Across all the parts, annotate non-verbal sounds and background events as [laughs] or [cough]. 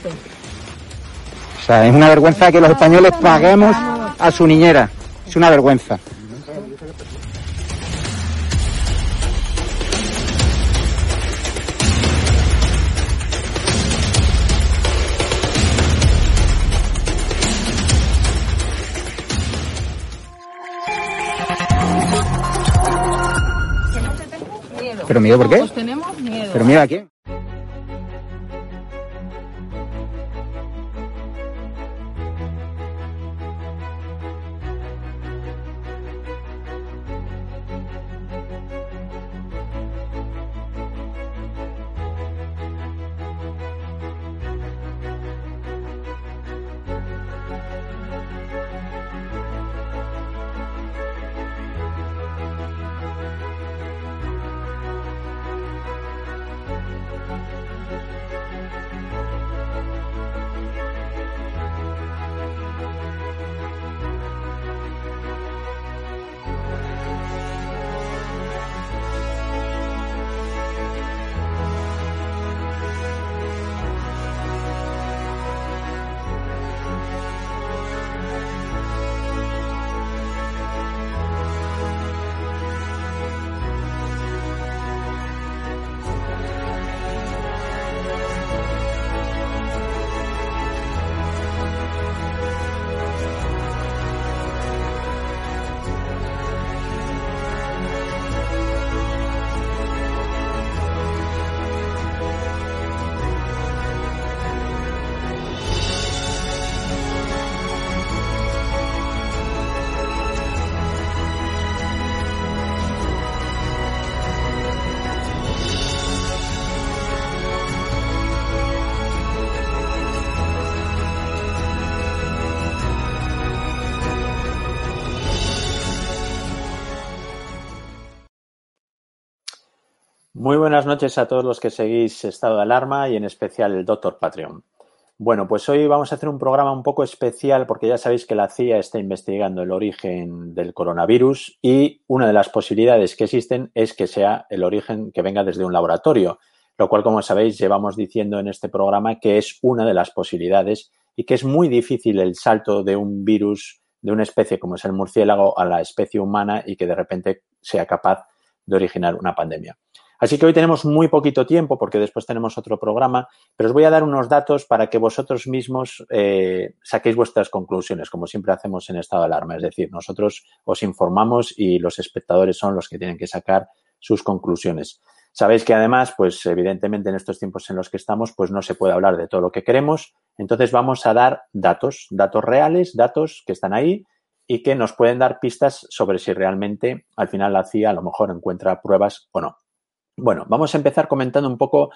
O sea, es una vergüenza que los españoles paguemos a su niñera. Es una vergüenza. ¿Pero miedo por qué? Pues tenemos miedo. ¿Pero miedo a quién? Muy buenas noches a todos los que seguís Estado de Alarma y en especial el Doctor Patreon. Bueno, pues hoy vamos a hacer un programa un poco especial porque ya sabéis que la CIA está investigando el origen del coronavirus y una de las posibilidades que existen es que sea el origen que venga desde un laboratorio, lo cual, como sabéis, llevamos diciendo en este programa que es una de las posibilidades y que es muy difícil el salto de un virus de una especie como es el murciélago a la especie humana y que de repente sea capaz de originar una pandemia. Así que hoy tenemos muy poquito tiempo porque después tenemos otro programa, pero os voy a dar unos datos para que vosotros mismos eh, saquéis vuestras conclusiones, como siempre hacemos en estado de alarma. Es decir, nosotros os informamos y los espectadores son los que tienen que sacar sus conclusiones. Sabéis que además, pues evidentemente en estos tiempos en los que estamos, pues no se puede hablar de todo lo que queremos. Entonces vamos a dar datos, datos reales, datos que están ahí y que nos pueden dar pistas sobre si realmente al final la CIA a lo mejor encuentra pruebas o no. Bueno, vamos a empezar comentando un poco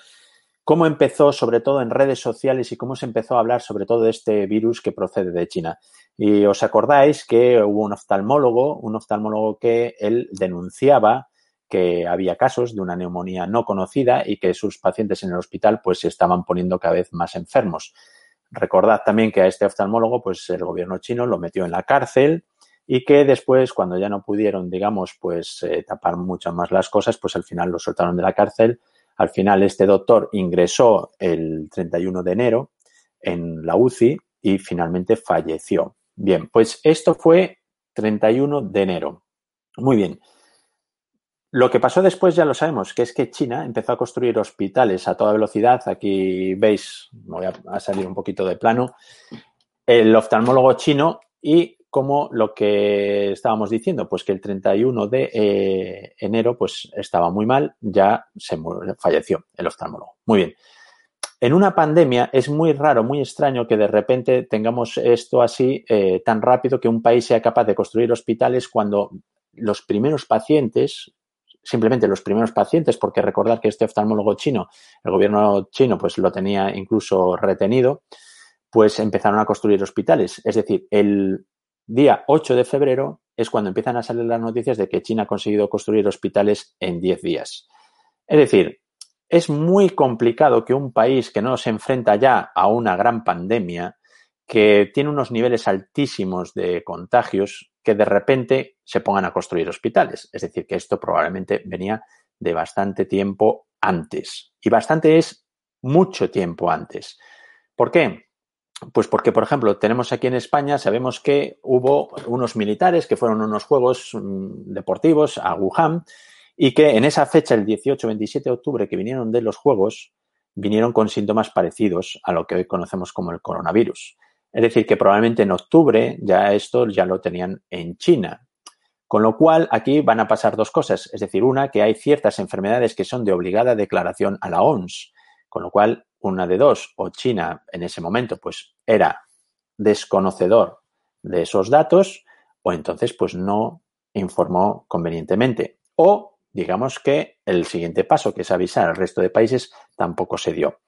cómo empezó, sobre todo en redes sociales, y cómo se empezó a hablar sobre todo de este virus que procede de China. Y os acordáis que hubo un oftalmólogo, un oftalmólogo que él denunciaba que había casos de una neumonía no conocida y que sus pacientes en el hospital pues se estaban poniendo cada vez más enfermos. Recordad también que a este oftalmólogo pues el gobierno chino lo metió en la cárcel y que después, cuando ya no pudieron, digamos, pues eh, tapar mucho más las cosas, pues al final lo soltaron de la cárcel. Al final este doctor ingresó el 31 de enero en la UCI y finalmente falleció. Bien, pues esto fue 31 de enero. Muy bien. Lo que pasó después ya lo sabemos, que es que China empezó a construir hospitales a toda velocidad. Aquí veis, voy a salir un poquito de plano, el oftalmólogo chino y como lo que estábamos diciendo, pues que el 31 de eh, enero pues estaba muy mal, ya se falleció el oftalmólogo. Muy bien. En una pandemia es muy raro, muy extraño que de repente tengamos esto así eh, tan rápido que un país sea capaz de construir hospitales cuando los primeros pacientes, simplemente los primeros pacientes, porque recordar que este oftalmólogo chino, el gobierno chino pues lo tenía incluso retenido, pues empezaron a construir hospitales. Es decir, el día 8 de febrero es cuando empiezan a salir las noticias de que China ha conseguido construir hospitales en 10 días. Es decir, es muy complicado que un país que no se enfrenta ya a una gran pandemia, que tiene unos niveles altísimos de contagios, que de repente se pongan a construir hospitales. Es decir, que esto probablemente venía de bastante tiempo antes. Y bastante es mucho tiempo antes. ¿Por qué? Pues porque, por ejemplo, tenemos aquí en España, sabemos que hubo unos militares que fueron unos juegos mm, deportivos a Wuhan y que en esa fecha, el 18-27 de octubre, que vinieron de los juegos, vinieron con síntomas parecidos a lo que hoy conocemos como el coronavirus. Es decir, que probablemente en octubre ya esto ya lo tenían en China. Con lo cual, aquí van a pasar dos cosas. Es decir, una, que hay ciertas enfermedades que son de obligada declaración a la OMS. Con lo cual, una de dos, o China en ese momento pues era desconocedor de esos datos o entonces pues no informó convenientemente. O digamos que el siguiente paso, que es avisar al resto de países, tampoco se dio.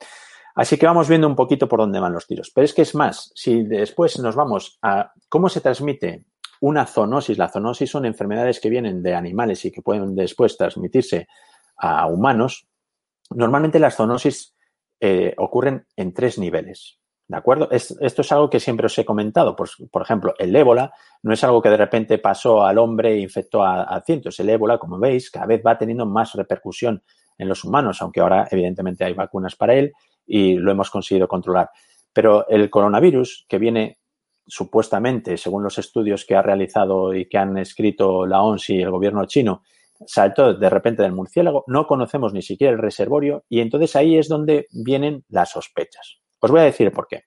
Así que vamos viendo un poquito por dónde van los tiros. Pero es que es más, si después nos vamos a cómo se transmite una zoonosis, la zoonosis son enfermedades que vienen de animales y que pueden después transmitirse a humanos. Normalmente las zoonosis eh, ocurren en tres niveles. ¿De acuerdo? esto es algo que siempre os he comentado. Por, ejemplo, el ébola no es algo que de repente pasó al hombre e infectó a, cientos. El ébola, como veis, cada vez va teniendo más repercusión en los humanos, aunque ahora evidentemente hay vacunas para él y lo hemos conseguido controlar. Pero el coronavirus, que viene supuestamente, según los estudios que ha realizado y que han escrito la ONS y el gobierno chino, saltó de repente del murciélago, no conocemos ni siquiera el reservorio y entonces ahí es donde vienen las sospechas. Os voy a decir por qué.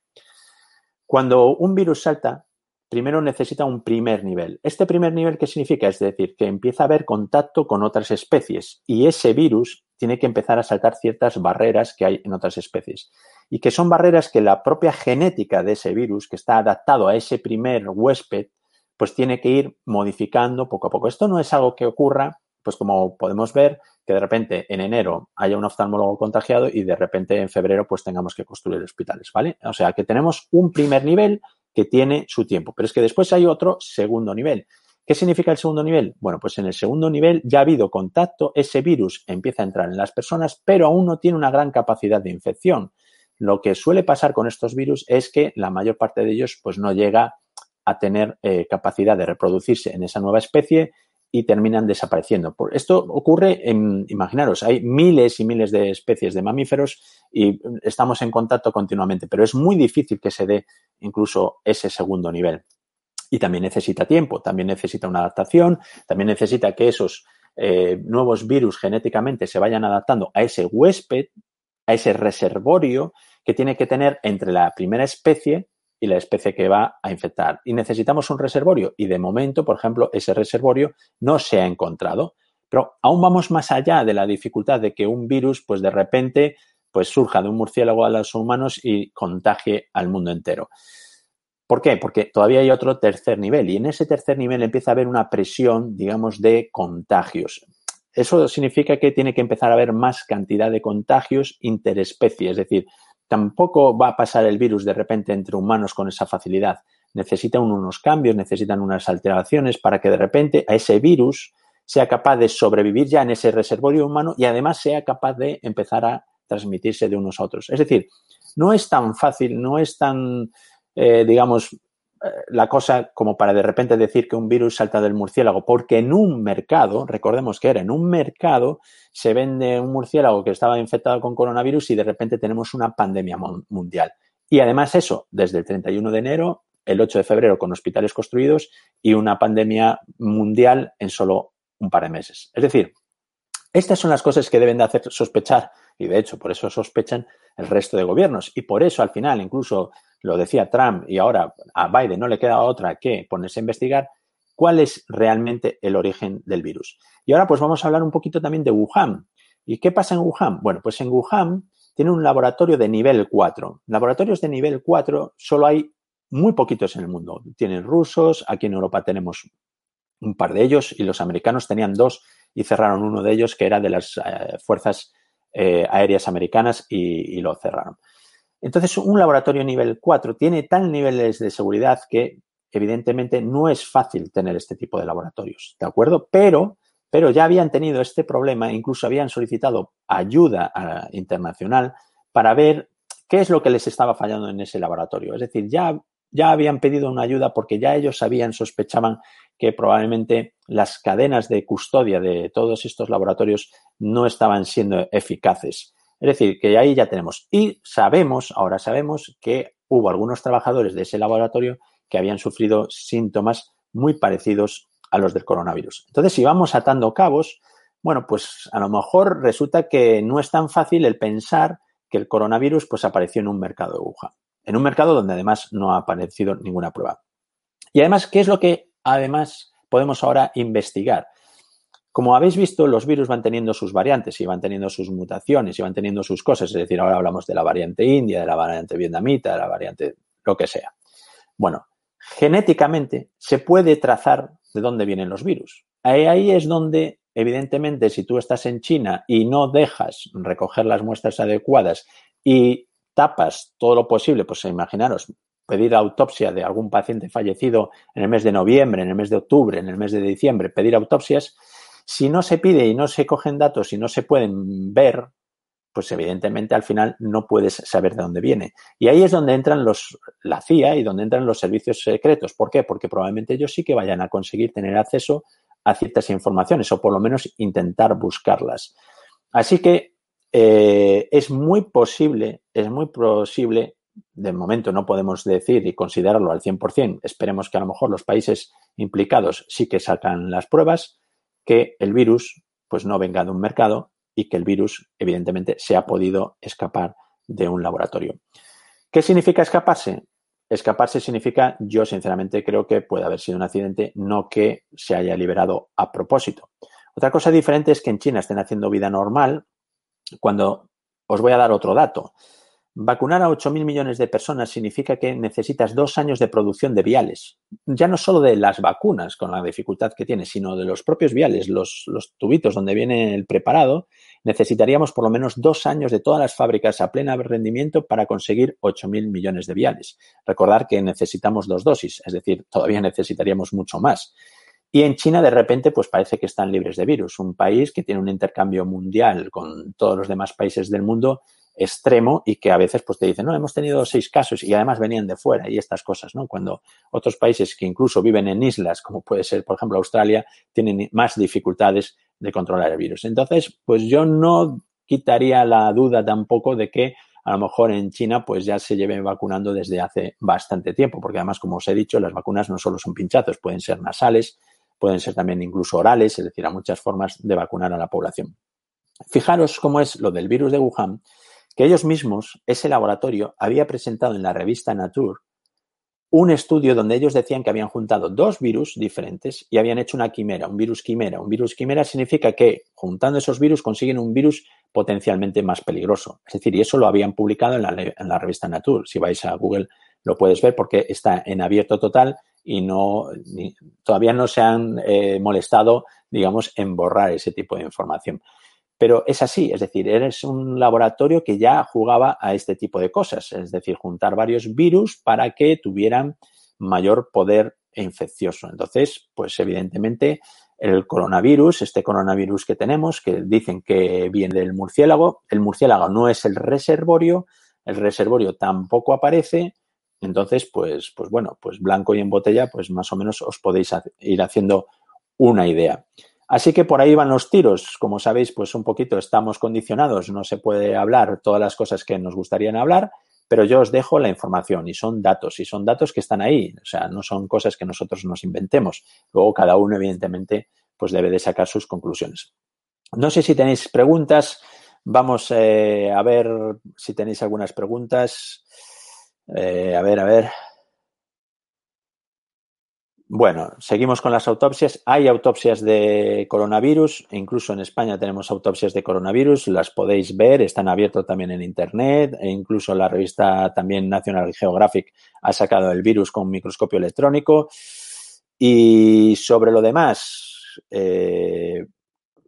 Cuando un virus salta, primero necesita un primer nivel. ¿Este primer nivel qué significa? Es decir, que empieza a haber contacto con otras especies y ese virus tiene que empezar a saltar ciertas barreras que hay en otras especies y que son barreras que la propia genética de ese virus, que está adaptado a ese primer huésped, pues tiene que ir modificando poco a poco. Esto no es algo que ocurra pues como podemos ver, que de repente en enero haya un oftalmólogo contagiado y de repente en febrero pues tengamos que construir hospitales, ¿vale? O sea que tenemos un primer nivel que tiene su tiempo, pero es que después hay otro segundo nivel. ¿Qué significa el segundo nivel? Bueno, pues en el segundo nivel ya ha habido contacto, ese virus empieza a entrar en las personas, pero aún no tiene una gran capacidad de infección. Lo que suele pasar con estos virus es que la mayor parte de ellos pues no llega a tener eh, capacidad de reproducirse en esa nueva especie y terminan desapareciendo. Esto ocurre en, imaginaros, hay miles y miles de especies de mamíferos y estamos en contacto continuamente, pero es muy difícil que se dé incluso ese segundo nivel. Y también necesita tiempo, también necesita una adaptación, también necesita que esos eh, nuevos virus genéticamente se vayan adaptando a ese huésped, a ese reservorio que tiene que tener entre la primera especie y la especie que va a infectar. Y necesitamos un reservorio y de momento, por ejemplo, ese reservorio no se ha encontrado. Pero aún vamos más allá de la dificultad de que un virus, pues de repente, pues surja de un murciélago a los humanos y contagie al mundo entero. ¿Por qué? Porque todavía hay otro tercer nivel y en ese tercer nivel empieza a haber una presión, digamos, de contagios. Eso significa que tiene que empezar a haber más cantidad de contagios interespecie, es decir, tampoco va a pasar el virus de repente entre humanos con esa facilidad. Necesitan unos cambios, necesitan unas alteraciones para que de repente a ese virus sea capaz de sobrevivir ya en ese reservorio humano y además sea capaz de empezar a transmitirse de unos a otros. Es decir, no es tan fácil, no es tan eh, digamos, la cosa como para de repente decir que un virus salta del murciélago, porque en un mercado, recordemos que era en un mercado, se vende un murciélago que estaba infectado con coronavirus y de repente tenemos una pandemia mundial. Y además eso, desde el 31 de enero, el 8 de febrero con hospitales construidos y una pandemia mundial en solo un par de meses. Es decir, estas son las cosas que deben de hacer sospechar, y de hecho por eso sospechan el resto de gobiernos. Y por eso al final, incluso lo decía Trump y ahora a Biden no le queda otra que ponerse a investigar cuál es realmente el origen del virus. Y ahora pues vamos a hablar un poquito también de Wuhan. ¿Y qué pasa en Wuhan? Bueno, pues en Wuhan tiene un laboratorio de nivel 4. Laboratorios de nivel 4 solo hay muy poquitos en el mundo. Tienen rusos, aquí en Europa tenemos un par de ellos y los americanos tenían dos y cerraron uno de ellos que era de las eh, fuerzas eh, aéreas americanas y lo cerraron. Entonces, un laboratorio nivel 4 tiene tal niveles de seguridad que evidentemente no es fácil tener este tipo de laboratorios, ¿de acuerdo? Pero, pero ya habían tenido este problema, incluso habían solicitado ayuda ah, internacional para ver qué es lo que les estaba fallando en ese laboratorio. Es decir, ya, ya habían pedido una ayuda porque ya ellos sabían, sospechaban que probablemente las cadenas de custodia de todos estos laboratorios no estaban siendo eficaces. Es decir, que ahí ya tenemos. Y sabemos, ahora sabemos que hubo algunos trabajadores de ese laboratorio que habían sufrido síntomas muy parecidos a los del coronavirus. Entonces, si vamos atando cabos, bueno, pues a lo mejor resulta que no es tan fácil el pensar que el coronavirus pues apareció en un mercado de Wuhan, en un mercado donde además no ha aparecido ninguna prueba. Y además, ¿qué es lo que además podemos ahora investigar? Como habéis visto, los virus van teniendo sus variantes y van teniendo sus mutaciones y van teniendo sus cosas. Es decir, ahora hablamos de la variante india, de la variante vietnamita, de la variante lo que sea. Bueno, genéticamente se puede trazar de dónde vienen los virus. Ahí, es donde, evidentemente, si tú estás en China y no dejas recoger las muestras adecuadas y tapas todo lo posible, pues imaginaros, pedir autopsia de algún paciente fallecido en el mes de noviembre, en el mes de octubre, en el mes de diciembre, pedir autopsias, si no se pide y no se cogen datos y no se pueden ver, pues evidentemente al final no puedes saber de dónde viene. Y ahí es donde entran los, la CIA y donde entran los servicios secretos. ¿Por qué? Porque probablemente ellos sí que vayan a conseguir tener acceso a ciertas informaciones o por lo menos intentar buscarlas. Así que eh, es muy posible, es muy posible, de momento no podemos decir y considerarlo al 100%, esperemos que a lo mejor los países implicados sí que sacan las pruebas, que el virus pues no venga de un mercado y que el virus evidentemente se ha podido escapar de un laboratorio. ¿Qué significa escaparse? Escaparse significa, yo sinceramente creo que puede haber sido un accidente, no que se haya liberado a propósito. Otra cosa diferente es que en China estén haciendo vida normal cuando os voy a dar otro dato. Vacunar a 8.000 millones de personas significa que necesitas dos años de producción de viales. Ya no solo de las vacunas, con la dificultad que tiene, sino de los propios viales, los, tubitos donde viene el preparado. Necesitaríamos por lo menos dos años de todas las fábricas a pleno rendimiento para conseguir 8.000 millones de viales. Recordar que necesitamos dos dosis, es decir, todavía necesitaríamos mucho más. Y en China, de repente, pues parece que están libres de virus. Un país que tiene un intercambio mundial con todos los demás países del mundo extremo y que a veces pues te dicen, no, hemos tenido seis casos y además venían de fuera y estas cosas, ¿no? Cuando otros países que incluso viven en islas, como puede ser, por ejemplo, Australia, tienen más dificultades de controlar el virus. Entonces, pues yo no quitaría la duda tampoco de que a lo mejor en China pues ya se lleven vacunando desde hace bastante tiempo, porque además, como os he dicho, las vacunas no solo son pinchazos, pueden ser nasales, pueden ser también incluso orales, es decir, hay muchas formas de vacunar a la población. Fijaros cómo es lo del virus de Wuhan, ellos mismos, ese laboratorio, había presentado en la revista Nature un estudio donde ellos decían que habían juntado dos virus diferentes y habían hecho una quimera, un virus quimera. Un virus quimera significa que juntando esos virus consiguen un virus potencialmente más peligroso. Es decir, y eso lo habían publicado en la, revista Nature. Si vais a Google lo puedes ver porque está en abierto total y no todavía no se han eh, molestado, digamos, en borrar ese tipo de información. Pero es así, es decir, eres un laboratorio que ya jugaba a este tipo de cosas, es decir, juntar varios virus para que tuvieran mayor poder infeccioso. Entonces, pues evidentemente el coronavirus, este coronavirus que tenemos, que dicen que viene del murciélago, el murciélago no es el reservorio, el reservorio tampoco aparece, entonces, pues, pues bueno, pues blanco y en botella, pues más o menos os podéis ir haciendo una idea. Así que por ahí van los tiros. Como sabéis, pues un poquito estamos condicionados, no se puede hablar todas las cosas que nos gustarían hablar, pero yo os dejo la información y son datos, y son datos que están ahí, o sea, no son cosas que nosotros nos inventemos. Luego cada uno, evidentemente, pues debe de sacar sus conclusiones. No sé si tenéis preguntas. Vamos eh, a ver si tenéis algunas preguntas. Eh, a ver, a ver. Bueno, seguimos con las autopsias. Hay autopsias de coronavirus, incluso en España tenemos autopsias de coronavirus, las podéis ver, están abiertas también en Internet, e incluso la revista también National Geographic ha sacado el virus con microscopio electrónico. Y sobre lo demás, eh,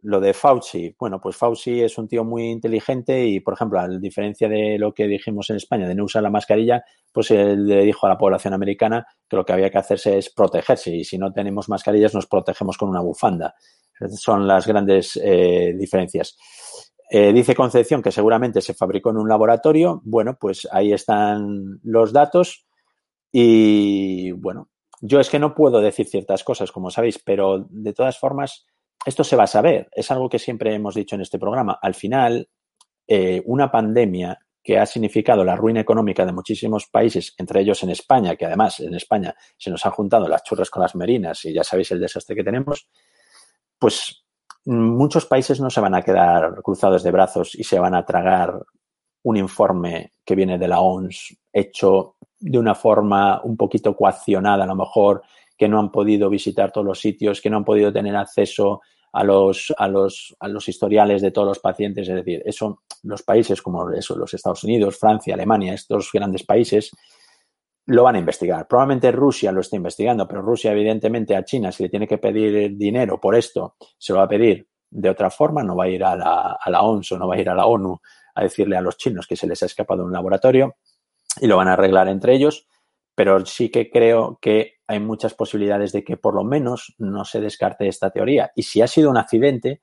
lo de Fauci, bueno, pues Fauci es un tío muy inteligente y, por ejemplo, a diferencia de lo que dijimos en España de no usar la mascarilla, pues él le dijo a la población americana que lo que había que hacerse es protegerse y si no tenemos mascarillas nos protegemos con una bufanda. Son las grandes eh, diferencias. Eh, dice Concepción que seguramente se fabricó en un laboratorio. Bueno, pues ahí están los datos y, bueno, yo es que no puedo decir ciertas cosas, como sabéis, pero de todas formas esto se va a saber. Es algo que siempre hemos dicho en este programa. Al final, eh, una pandemia que ha significado la ruina económica de muchísimos países, entre ellos en España, que además en España se nos han juntado las churras con las merinas y ya sabéis el desastre que tenemos, pues muchos países no se van a quedar cruzados de brazos y se van a tragar un informe que viene de la ONS hecho de una forma un poquito coaccionada a lo mejor, que no han podido visitar todos los sitios, que no han podido tener acceso a los, a los, a los historiales de todos los pacientes. Es decir, eso, los países como eso, los Estados Unidos, Francia, Alemania, estos grandes países, lo van a investigar. Probablemente Rusia lo esté investigando, pero Rusia, evidentemente, a China, si le tiene que pedir dinero por esto, se lo va a pedir de otra forma, no va a ir a la, a la o no va a ir a la ONU a decirle a los chinos que se les ha escapado un laboratorio y lo van a arreglar entre ellos pero sí que creo que hay muchas posibilidades de que por lo menos no se descarte esta teoría. Y si ha sido un accidente,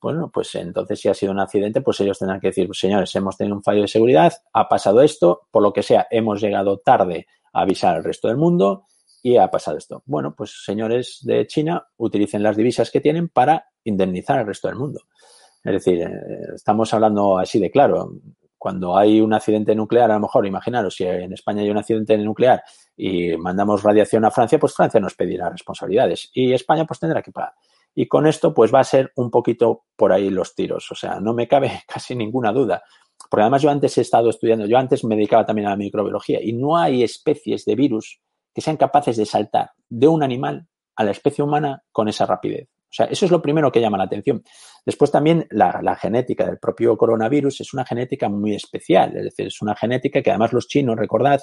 bueno, pues entonces si ha sido un accidente, pues ellos tendrán que decir, señores, hemos tenido un fallo de seguridad, ha pasado esto, por lo que sea, hemos llegado tarde a avisar al resto del mundo y ha pasado esto. Bueno, pues señores de China, utilicen las divisas que tienen para indemnizar al resto del mundo. Es decir, eh, estamos hablando así de claro cuando hay un accidente nuclear, a lo mejor, imaginaros, si en España hay un accidente nuclear y mandamos radiación a Francia, pues Francia nos pedirá responsabilidades y España pues tendrá que pagar. Y con esto pues va a ser un poquito por ahí los tiros, o sea, no me cabe [laughs] casi ninguna duda. Porque además yo antes he estado estudiando, yo antes me dedicaba también a la microbiología y no hay especies de virus que sean capaces de saltar de un animal a la especie humana con esa rapidez. O sea, eso es lo primero que llama la atención. Después también la, genética del propio coronavirus es una genética muy especial, es decir, es una genética que además los chinos, recordad,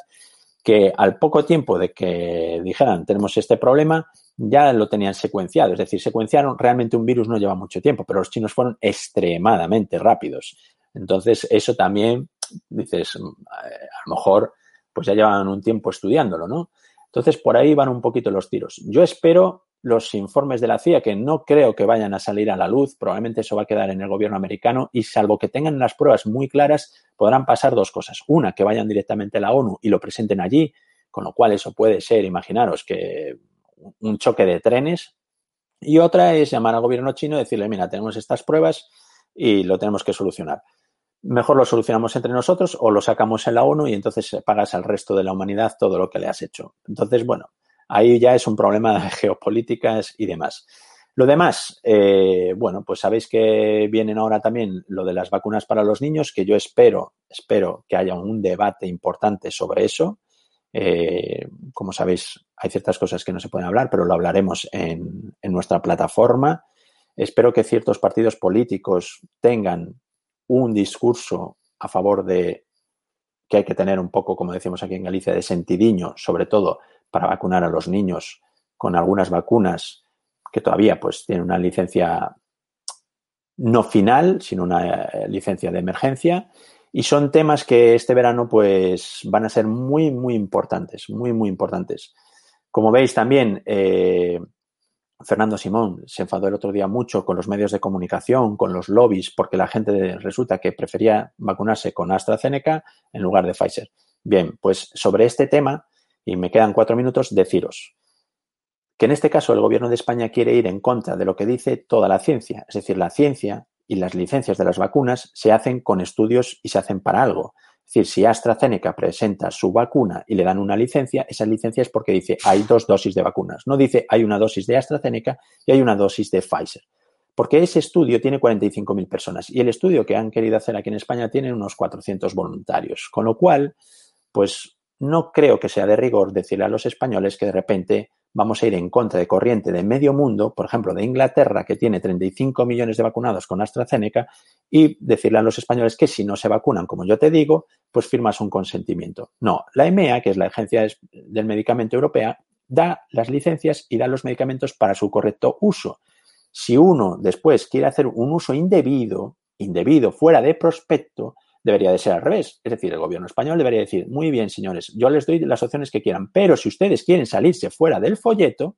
que al poco tiempo de que dijeran tenemos este problema, ya lo tenían secuenciado. Es decir, secuenciaron, realmente un virus no lleva mucho tiempo, pero los chinos fueron extremadamente rápidos. Entonces, eso también, dices, a lo mejor, pues ya llevan un tiempo estudiándolo, ¿no? Entonces, por ahí van un poquito los tiros. Yo espero los informes de la CIA, que no creo que vayan a salir a la luz, probablemente eso va a quedar en el gobierno americano y salvo que tengan las pruebas muy claras, podrán pasar dos cosas. Una, que vayan directamente a la ONU y lo presenten allí, con lo cual eso puede ser, imaginaros, que un choque de trenes. Y otra es llamar al gobierno chino y decirle, mira, tenemos estas pruebas y lo tenemos que solucionar. mejor lo solucionamos entre nosotros o lo sacamos en la ONU y entonces pagas al resto de la humanidad todo lo que le has hecho. Entonces, bueno, ahí ya es un problema de [laughs] geopolíticas y demás. Lo demás, eh, bueno, pues sabéis que vienen ahora también lo de las vacunas para los niños, que yo espero, espero que haya un debate importante sobre eso. Eh, como sabéis, hay ciertas cosas que no se pueden hablar, pero lo hablaremos en, en nuestra plataforma. Espero que ciertos partidos políticos tengan un discurso a favor de que hay que tener un poco, como decimos aquí en Galicia, de sentidiño, sobre todo para vacunar a los niños con algunas vacunas que todavía pues tienen una licencia no final, sino una eh, licencia de emergencia. Y son temas que este verano pues van a ser muy, muy importantes, muy, muy importantes. Como veis también, eh, Fernando Simón se enfadó el otro día mucho con los medios de comunicación, con los lobbies, porque la gente resulta que prefería vacunarse con AstraZeneca en lugar de Pfizer. Bien, pues sobre este tema, y me quedan cuatro minutos, deciros que en este caso el gobierno de España quiere ir en contra de lo que dice toda la ciencia. Es decir, la ciencia y las licencias de las vacunas se hacen con estudios y se hacen para algo. Es decir, si AstraZeneca presenta su vacuna y le dan una licencia, esa licencia es porque dice hay dos dosis de vacunas. No dice hay una dosis de AstraZeneca y hay una dosis de Pfizer. Porque ese estudio tiene 45.000 personas y el estudio que han querido hacer aquí en España tiene unos 400 voluntarios. Con lo cual, pues no creo que sea de rigor decirle a los españoles que de repente vamos a ir en contra de corriente de medio mundo, por ejemplo, de Inglaterra, que tiene 35 millones de vacunados con AstraZeneca, y decirle a los españoles que si no se vacunan, como yo te digo, pues firmas un consentimiento. No, la EMEA, que es la Agencia del Medicamento Europea, da las licencias y da los medicamentos para su correcto uso. Si uno después quiere hacer un uso indebido, indebido, fuera de prospecto, debería de ser al revés. Es decir, el gobierno español debería decir, muy bien, señores, yo les doy las opciones que quieran, pero si ustedes quieren salirse fuera del folleto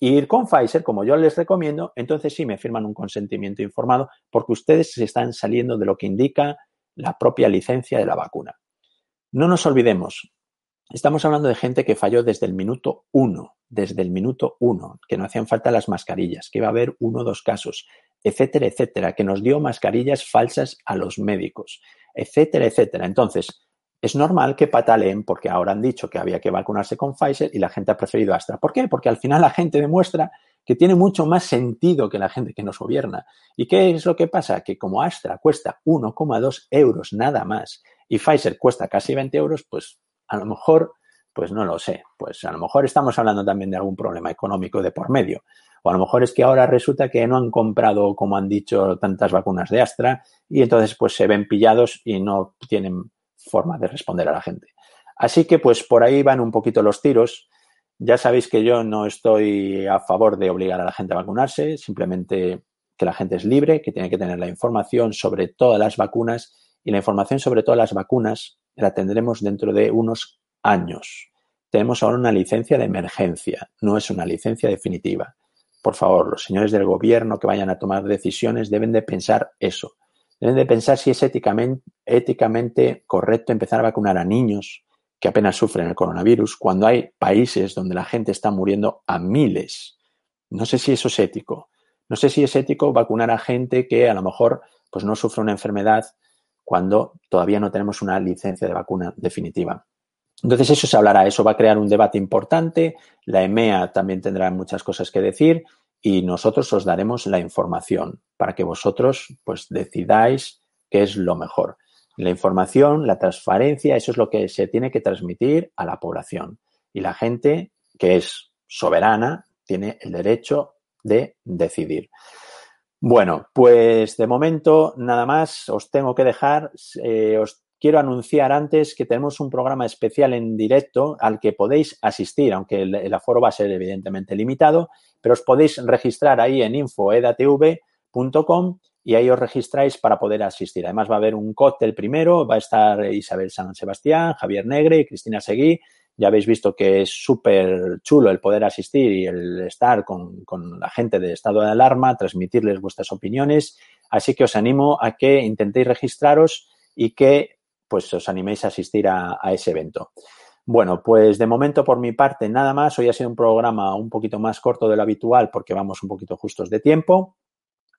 e ir con Pfizer, como yo les recomiendo, entonces sí me firman un consentimiento informado porque ustedes se están saliendo de lo que indica la propia licencia de la vacuna. No nos olvidemos, estamos hablando de gente que falló desde el minuto uno, desde el minuto uno, que no hacían falta las mascarillas, que iba a haber uno o dos casos, etcétera, etcétera, que nos dio mascarillas falsas a los médicos, etcétera, etcétera. Entonces, es normal que pataleen porque ahora han dicho que había que vacunarse con Pfizer y la gente ha preferido Astra. ¿Por qué? Porque al final la gente demuestra que tiene mucho más sentido que la gente que nos gobierna. ¿Y qué es lo que pasa? Que como Astra cuesta 1,2 euros nada más y Pfizer cuesta casi 20 euros, pues a lo mejor, pues no lo sé, pues a lo mejor estamos hablando también de algún problema económico de por medio. O a lo mejor es que ahora resulta que no han comprado, como han dicho, tantas vacunas de Astra y entonces pues se ven pillados y no tienen forma de responder a la gente. Así que pues por ahí van un poquito los tiros. Ya sabéis que yo no estoy a favor de obligar a la gente a vacunarse, simplemente que la gente es libre, que tiene que tener la información sobre todas las vacunas y la información sobre todas las vacunas la tendremos dentro de unos años. Tenemos ahora una licencia de emergencia, no es una licencia definitiva. Por favor, los señores del gobierno que vayan a tomar decisiones deben de pensar eso. Deben de pensar si es éticamente, éticamente correcto empezar a vacunar a niños que apenas sufren el coronavirus cuando hay países donde la gente está muriendo a miles. No sé si eso es ético. No sé si es ético vacunar a gente que a lo mejor pues no sufre una enfermedad cuando todavía no tenemos una licencia de vacuna definitiva. Entonces eso se hablará, eso va a crear un debate importante, la EMEA también tendrá muchas cosas que decir y nosotros os daremos la información para que vosotros pues decidáis qué es lo mejor. La información, la transparencia, eso es lo que se tiene que transmitir a la población. Y la gente que es soberana tiene el derecho de decidir. Bueno, pues de momento nada más os tengo que dejar. Eh, quiero anunciar antes que tenemos un programa especial en directo al que podéis asistir, aunque el, aforo va a ser evidentemente limitado, pero os podéis registrar ahí en infoedatv.com y ahí os registráis para poder asistir. Además va a haber un cóctel primero, va a estar Isabel San Sebastián, Javier Negre y Cristina Seguí. Ya habéis visto que es súper chulo el poder asistir y el estar con, con la gente de estado de alarma, transmitirles vuestras opiniones. Así que os animo a que intentéis registraros y que pues os animéis a asistir a, ese evento. Bueno, pues de momento por mi parte nada más. Hoy ha sido un programa un poquito más corto de lo habitual porque vamos un poquito justos de tiempo.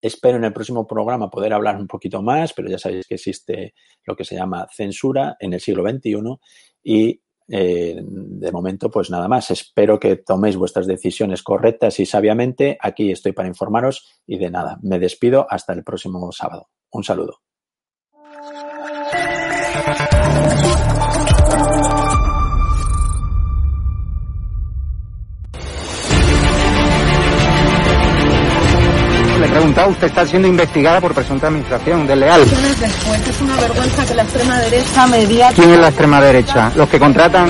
Espero en el próximo programa poder hablar un poquito más, pero ya sabéis que existe lo que se llama censura en el siglo XXI y eh, de momento, pues nada más. Espero que toméis vuestras decisiones correctas y sabiamente. Aquí estoy para informaros y de nada. Me despido hasta el próximo sábado. Un saludo. Preguntado, usted está siendo investigada por presunta administración desleal. Después es una vergüenza que la extrema derecha media... ¿Quién es la extrema derecha? Los que contratan...